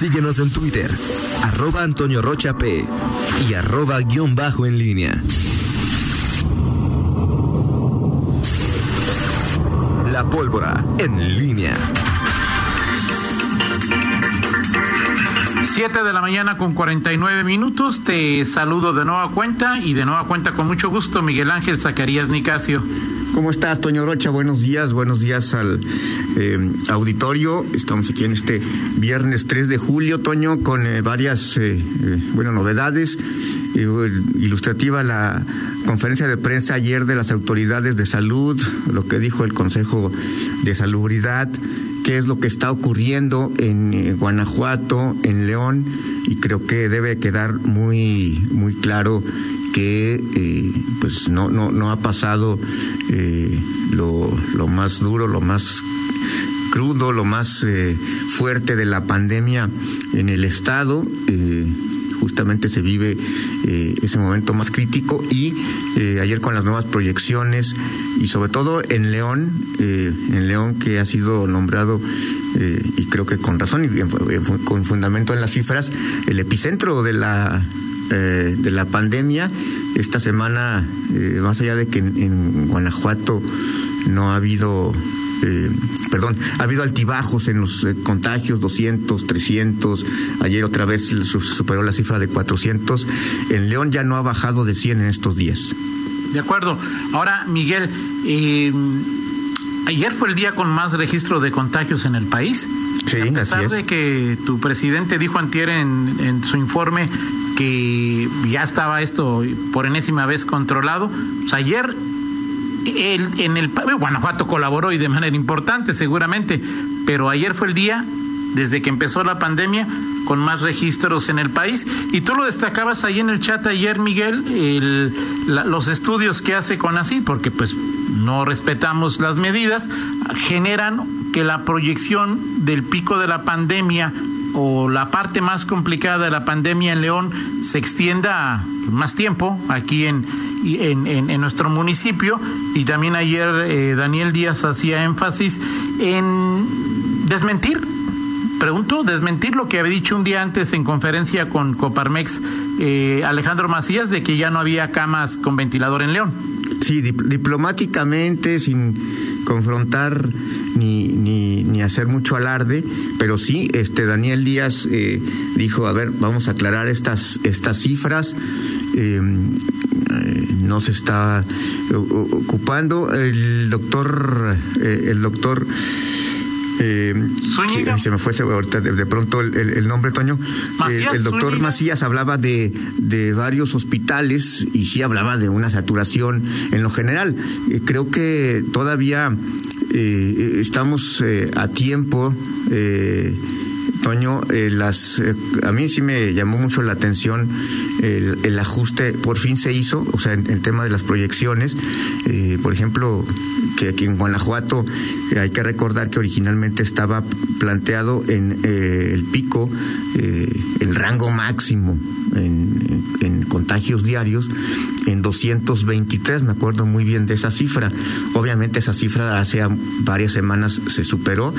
Síguenos en Twitter, arroba Antonio Rocha P y arroba guion bajo en línea. La pólvora en línea. 7 de la mañana con 49 minutos. Te saludo de nueva cuenta y de nueva cuenta con mucho gusto, Miguel Ángel Zacarías Nicasio. ¿Cómo estás, Toño Rocha? Buenos días, buenos días al eh, auditorio. Estamos aquí en este viernes 3 de julio, Toño, con eh, varias eh, bueno, novedades. ilustrativa la conferencia de prensa ayer de las autoridades de salud, lo que dijo el Consejo de Salubridad, qué es lo que está ocurriendo en Guanajuato, en León, y creo que debe quedar muy, muy claro que eh, pues no, no, no ha pasado eh, lo, lo, más duro, lo más crudo, lo más eh, fuerte de la pandemia en el Estado. justamente se vive ese momento más crítico y ayer con las nuevas proyecciones y sobre todo en León, en León que ha sido nombrado y creo que con razón y con fundamento en las cifras, el epicentro de la eh, de la pandemia. Esta semana, eh, más allá de que en, Guanajuato no ha habido eh, perdón, ha habido altibajos en los contagios, 200, 300, ayer otra vez superó la cifra de 400, en León ya no ha bajado de 100 en estos días. De acuerdo. Ahora, Miguel, ayer fue el día con más registro de contagios en el país. Sí, a pesar de que tu presidente dijo antier en su informe que ya estaba esto por enésima vez controlado. ayer el, en el Guanajuato colaboró y de manera importante seguramente, pero ayer fue el día desde que empezó la pandemia con más registros en el país. Y tú lo destacabas ahí en el chat ayer, Miguel, los estudios que hace con así porque pues no respetamos las medidas, generan que la proyección del pico de la pandemia o la parte más complicada de la pandemia en León se extienda más tiempo aquí en, en, en, nuestro municipio. Y también ayer eh, Daniel Díaz hacía énfasis en desmentir. Pregunto, desmentir lo que había dicho un día antes en conferencia con Coparmex eh, Alejandro Macías de que ya no había camas con ventilador en León. Sí, diplomáticamente, sin confrontar ni, ni, hacer mucho alarde, pero sí, este Daniel Díaz eh, dijo, a ver, vamos a aclarar estas, estas cifras. Em, eh, no se está ocupando el doctor eh, el doctor eh, se me fue ahorita de, pronto el, nombre, Toño. el, doctor Macías hablaba de, de varios hospitales y sí hablaba de una saturación en lo general. creo que todavía eh, estamos eh, a tiempo. Eh, Eh, eh, a mí sí me llamó mucho la atención el, el ajuste, por fin se hizo, o sea, en el tema de las proyecciones, eh, por ejemplo, que aquí en Guanajuato hay que recordar que originalmente estaba planteado en el pico, el rango máximo en, contagios diarios en 223, me acuerdo muy bien de esa cifra. Obviamente esa cifra hace varias semanas se superó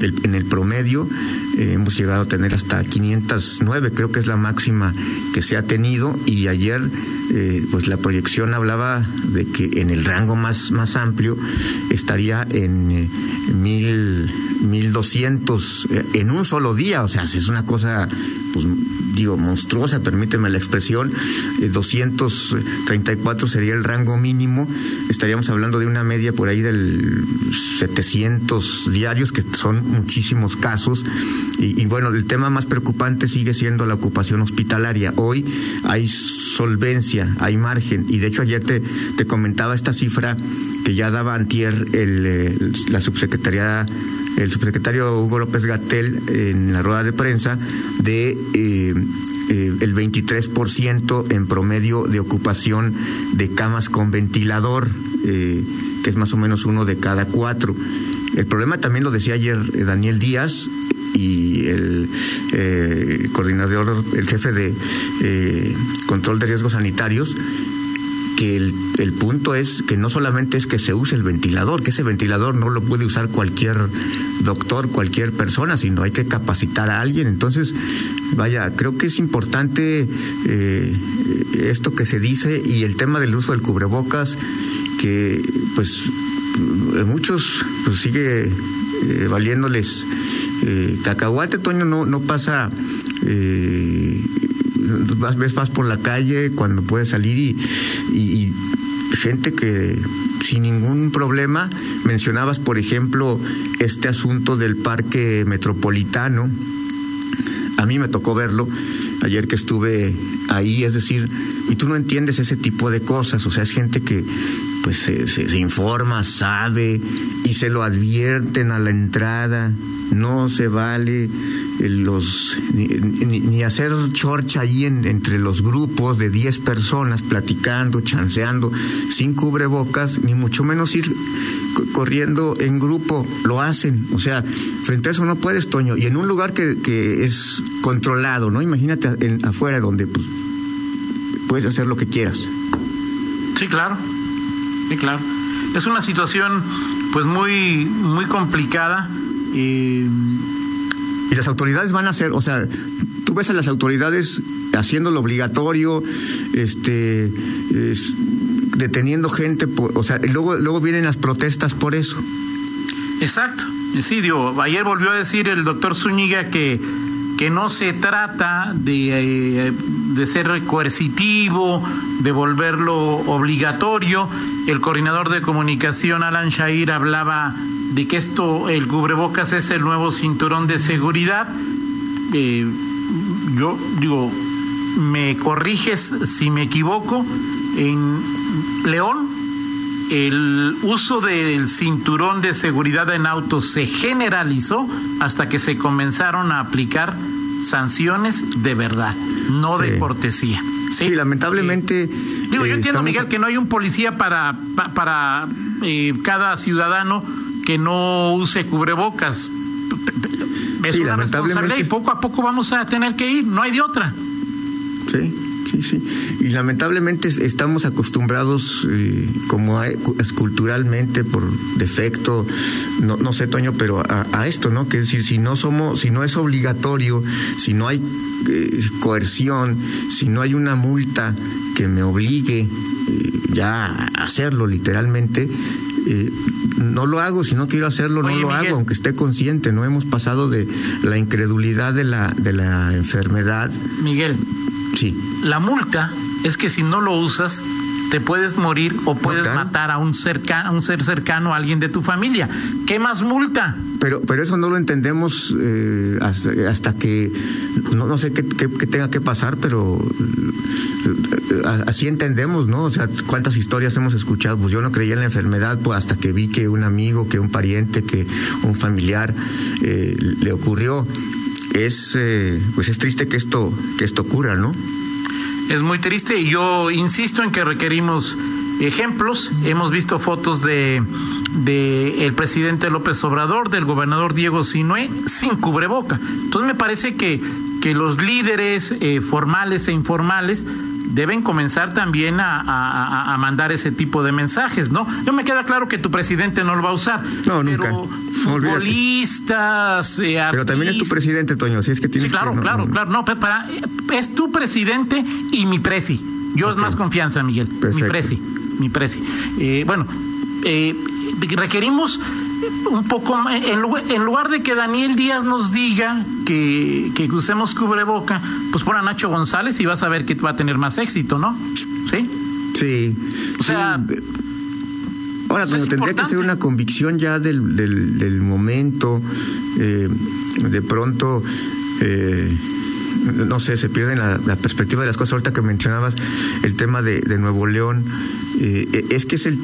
en el promedio hemos llegado a tener hasta 509, creo que es la máxima que se ha tenido y ayer eh, pues la proyección hablaba de que en el rango más, más amplio estaría en eh, mil, 1200 eh, en un solo día, o sea, es una cosa pues digo, monstruosa, permíteme la expresión, 234 sería el rango mínimo, estaríamos hablando de una media por ahí del 700 diarios, que son muchísimos casos, y, bueno, el tema más preocupante sigue siendo la ocupación hospitalaria. Hoy hay solvencia, hay margen, y de hecho ayer te, comentaba esta cifra que ya daba antier el, la subsecretaría el subsecretario Hugo López Gatel en la rueda de prensa de eh, eh, el 23% en promedio de ocupación de camas con ventilador, eh, que es más o menos uno de cada cuatro. El problema también lo decía ayer Daniel Díaz y el coordinador, el jefe de control de riesgos sanitarios, que el, el, punto es que no solamente es que se use el ventilador, que ese ventilador no lo puede usar cualquier doctor, cualquier persona, sino hay que capacitar a alguien. Entonces, vaya, creo que es importante eh, esto que se dice y el tema del uso del cubrebocas, que pues muchos pues, sigue eh, valiéndoles eh, cacahuate, Toño, no, no pasa... Eh, vas, ves, vas por la calle cuando puedes salir y, gente que sin ningún problema, mencionabas por ejemplo este asunto del parque metropolitano, a mí me tocó verlo ayer que estuve ahí, es decir, y tú no entiendes ese tipo de cosas, o sea, es gente que pues se, se informa, sabe y se lo advierten a la entrada, no se vale los ni, hacer chorcha ahí en, entre los grupos de 10 personas platicando, chanceando, sin cubrebocas, ni mucho menos ir corriendo en grupo, lo hacen. O sea, frente a eso no puedes, Toño. Y en un lugar que, que es controlado, ¿no? Imagínate afuera donde pues, puedes hacer lo que quieras. Sí, claro. Sí, claro. Es una situación pues muy, muy complicada. Eh, y las autoridades van a hacer, o sea, tú ves a las autoridades haciéndolo obligatorio, este, es, deteniendo gente, por, o sea, y luego, luego vienen las protestas por eso. Exacto, sí, digo, ayer volvió a decir el doctor Zúñiga que, que no se trata de, eh, de ser coercitivo, de volverlo obligatorio. El coordinador de comunicación, Alan Shair, hablaba de que esto, el cubrebocas es el nuevo cinturón de seguridad. Eh, yo digo, me corriges si me equivoco, en León el uso del cinturón de seguridad en autos se generalizó hasta que se comenzaron a aplicar sanciones de verdad, no de Sí. cortesía. Sí, Sí, lamentablemente. Eh, digo, yo eh, entiendo, Miguel, que no hay un policía para, pa- para eh, cada ciudadano que no use cubrebocas. Es Sí, una lamentablemente y poco a poco vamos a tener que ir, no hay de otra. Sí, sí, sí. Y lamentablemente es- estamos acostumbrados, eh, como a- culturalmente, por defecto, no, no sé, Toño, pero a, a esto, ¿no? Que es decir, si no somos, si no es obligatorio, si no hay eh, coerción, si no hay una multa que me obligue eh, ya a hacerlo literalmente, eh, no lo hago, si no quiero hacerlo, no lo Miguel. hago, aunque esté consciente, no hemos pasado de la incredulidad de la, de la enfermedad. Miguel, Sí. la multa es que si no lo usas, te puedes morir o puedes matar a un, a un ser cercano, a alguien de tu familia. ¿Qué más multa? Pero, pero eso no lo entendemos eh, hasta, hasta que no, no sé qué, qué- tenga que pasar, pero eh, a- así entendemos, ¿no? O sea, cuántas historias hemos escuchado. Pues yo no creía en la enfermedad, pues hasta que vi que un amigo, que un pariente, que un familiar eh, le ocurrió. Es, eh, pues es triste que esto, que esto ocurra, ¿no? Es muy triste y yo insisto en que requerimos ejemplos. Hemos visto fotos de, de el presidente López Obrador, del gobernador Diego Sinué, sin cubreboca. Entonces me parece que, que los líderes eh, formales e informales deben comenzar también a, a- mandar ese tipo de mensajes, ¿no? Yo me queda claro que tu presidente no lo va a usar. No, nunca. Pero olvídate. futbolistas, eh, Pero también es tu presidente, Toño, si es que tienes Sí, claro, que, no, claro, no. claro. No, pero para, es tu presidente y mi presi. Yo es más confianza, Miguel. Mi presi. Mi presi. Eh, bueno, eh, requerimos un poco en lugar, en lugar de que Daniel Díaz nos diga que, que usemos cubreboca, pues pon a Nacho González y vas a ver que va a tener más éxito, ¿no? ¿Sí? Sí. O sea, sí. Ahora, tendría que ser una convicción ya del, del, del momento. eh, de pronto, eh, no sé, se pierde la, perspectiva de las cosas. Ahorita que mencionabas el tema de, Nuevo León, eh, es que es el,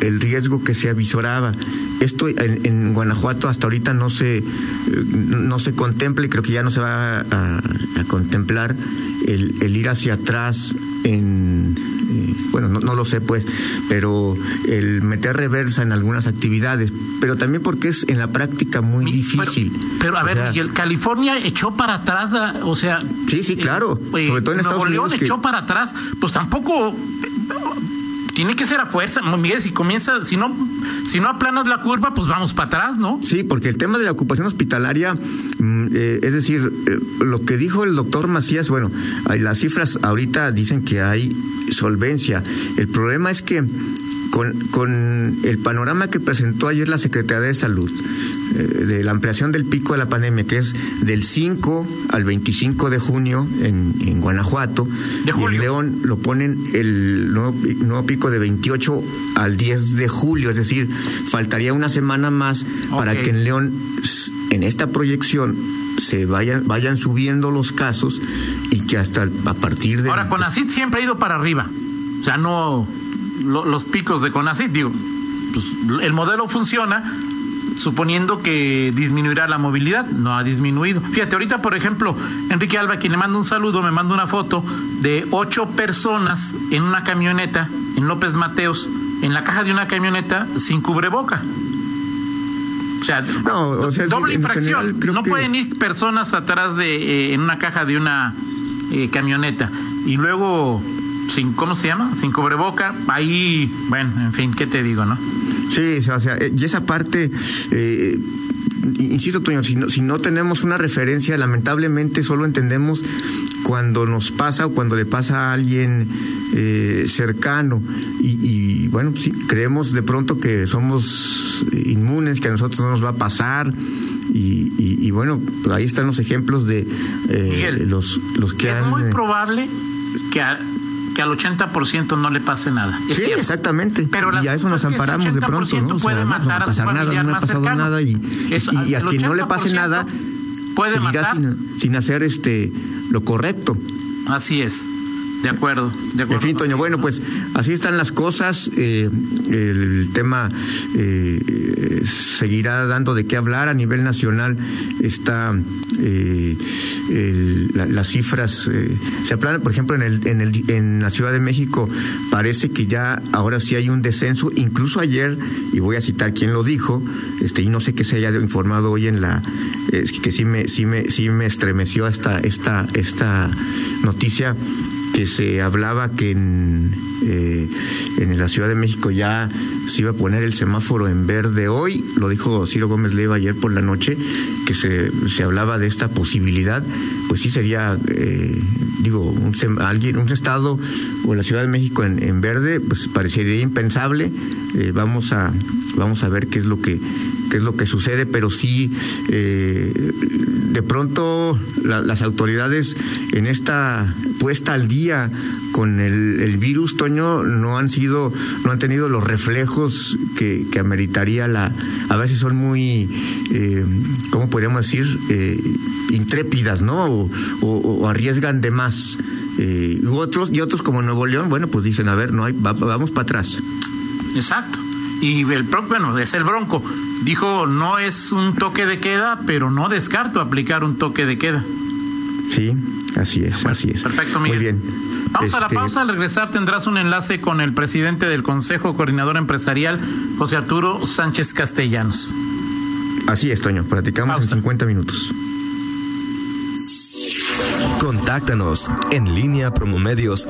el, riesgo que se avisoraba. Esto en, Guanajuato hasta ahorita no se, eh, no se contempla y creo que ya no se va a, contemplar el, el ir hacia atrás en bueno, no, no lo sé pues, pero el meter reversa en algunas actividades, pero también porque es en la práctica muy Mi- difícil. Pero, pero, a O ver, sea, Miguel, California echó para atrás, la- o sea. Sí, sí, claro. Sobre todo en Nuevo Estados León Unidos que- echó para atrás, pues tampoco. tiene que ser a fuerza, Miguel, si comienza, si no, si no aplanas la curva, pues vamos para atrás, ¿no? Sí, porque el tema de la ocupación hospitalaria, mm, eh, es decir, eh, lo que dijo el doctor Macías, bueno, las cifras ahorita dicen que hay solvencia. El problema es que con, con el panorama que presentó ayer la Secretaría de Salud, eh, de la ampliación del pico de la pandemia, que es del 5 al 25 de junio en, en Guanajuato, De y en. León lo ponen el nuevo, nuevo pico de 28 al 10 de julio, es decir, faltaría una semana más para que en León, en esta proyección, se vayan, vayan subiendo los casos y que hasta a partir de... Ahora, Conacit siempre ha ido para arriba. O sea, no lo- los picos de Conacit, digo, pues, el modelo funciona suponiendo que disminuirá la movilidad, no ha disminuido. Fíjate, ahorita, por ejemplo, Enrique Alba, quien le manda un saludo, me manda una foto de ocho personas en una camioneta en López Mateos, en la caja de una camioneta sin cubreboca. O sea, No, o sea, sí, doble infracción. general creo no que- pueden ir personas atrás de eh, en una caja de una eh, camioneta y luego sin cómo se llama sin cubreboca ahí bueno en fin qué te digo no Sí, o sea, eh, y esa parte, eh, insisto, Toño, si no, si no tenemos una referencia, lamentablemente solo entendemos cuando nos pasa o cuando le pasa a alguien eh, cercano. Y, y, bueno, sí, creemos de pronto que somos inmunes, que a nosotros no nos va a pasar. Y, y- y bueno, pues ahí están los ejemplos de eh, Miguel, los, los que es han... muy probable que, a- que al 80% no le pase nada es Sí, cierto. exactamente. Pero y a eso nos amparamos de pronto, 80% ¿no? O sea, puede no, no matar va a pasar nada, no ha pasado cercano. nada y, Eso, y- y a quien no le pase 80% nada puede seguirá matar. sin, sin hacer este lo correcto. así es de acuerdo de acuerdo En fin, Toño, bueno, pues así están las cosas. eh, el tema eh, seguirá dando de qué hablar a nivel nacional. Está eh, el- la- las cifras eh, se aplanan, por ejemplo, en, el, en, el, en la Ciudad de México parece que ya ahora sí hay un descenso. Incluso ayer, y voy a citar quién lo dijo, este y no sé qué se haya informado hoy en la es que sí me sí me sí me estremeció esta esta esta noticia que se hablaba que en, eh, en la Ciudad de México ya se iba a poner el semáforo en verde hoy, lo dijo Ciro Gómez Leiva ayer por la noche, que se, se hablaba de esta posibilidad, pues sí sería, eh, digo, un, alguien, un estado o la Ciudad de México en, en verde, pues parecería impensable, Eh, vamos a vamos a ver qué es lo que es lo que sucede, pero sí de pronto la- las autoridades en esta puesta al día con el, el virus, Toño, no han sido, no han tenido los reflejos que, que ameritaría la, a veces son muy, eh, ¿cómo podríamos decir? Eh, intrépidas, ¿no? O, o- o arriesgan de más. Eh, y otros, y otros como Nuevo León, bueno, pues dicen, a ver, no hay, va- vamos para atrás. Exacto. Y el propio, bueno, es el Bronco. Dijo, no es un toque de queda, pero no descarto aplicar un toque de queda. Sí, así es, así es. Perfecto, Miguel. Muy bien. Vamos a la Este, pausa. Al regresar tendrás un enlace con el presidente del Consejo Coordinador Empresarial, José Arturo Sánchez Castellanos. Así es, Toño. Platicamos Pausa. en 50 minutos. Contáctanos en línea promomedios